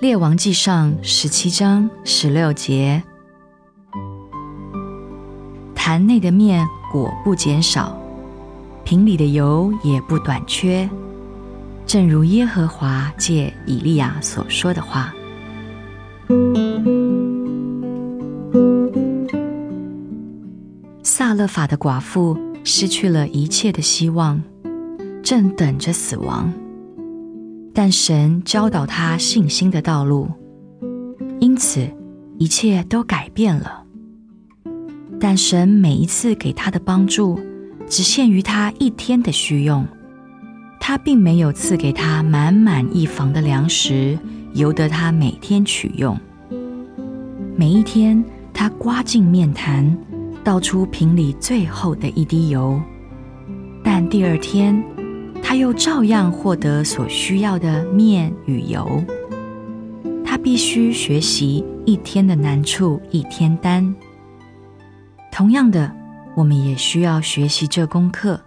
列王记上十七章十六节，坛内的面果不减少，瓶里的油也不短缺，正如耶和华借以利亚所说的话。萨勒法的寡妇失去了一切的希望，正等着死亡。但神教导他信心的道路，因此一切都改变了。但神每一次给他的帮助，只限于他一天的需用，他并没有赐给他满满一房的粮食，由得他每天取用。每一天，他刮净面坛，倒出瓶里最后的一滴油，但第二天。他又照样获得所需要的面与油。他必须学习一天的难处一天担。同样的，我们也需要学习这功课，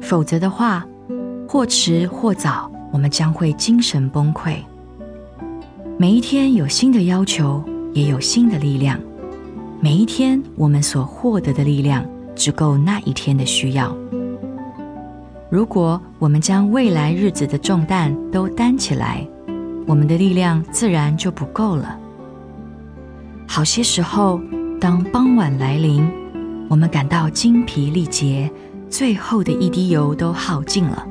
否则的话，或迟或早，我们将会精神崩溃。每一天有新的要求，也有新的力量。每一天我们所获得的力量，只够那一天的需要。如果我们将未来日子的重担都担起来，我们的力量自然就不够了。好些时候，当傍晚来临，我们感到精疲力竭，最后的一滴油都耗尽了。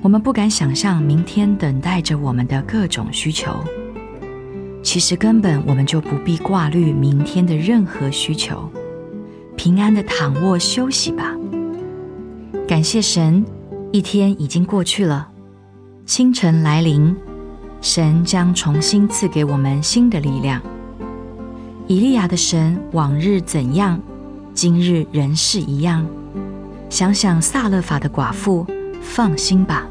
我们不敢想象明天等待着我们的各种需求。其实根本我们就不必挂虑明天的任何需求，平安的躺卧休息吧。感谢神，一天已经过去了。清晨来临，神将重新赐给我们新的力量。以利亚的神往日怎样，今日仍是一样。想想萨勒法的寡妇，放心吧。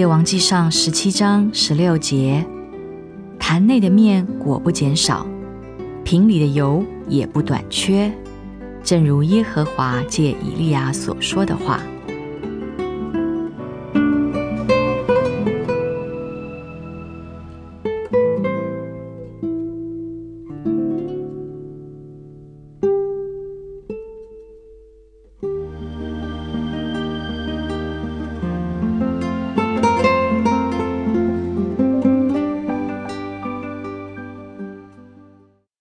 列王记上十七章十六节，坛内的面果不减少，瓶里的油也不短缺，正如耶和华借以利亚所说的话。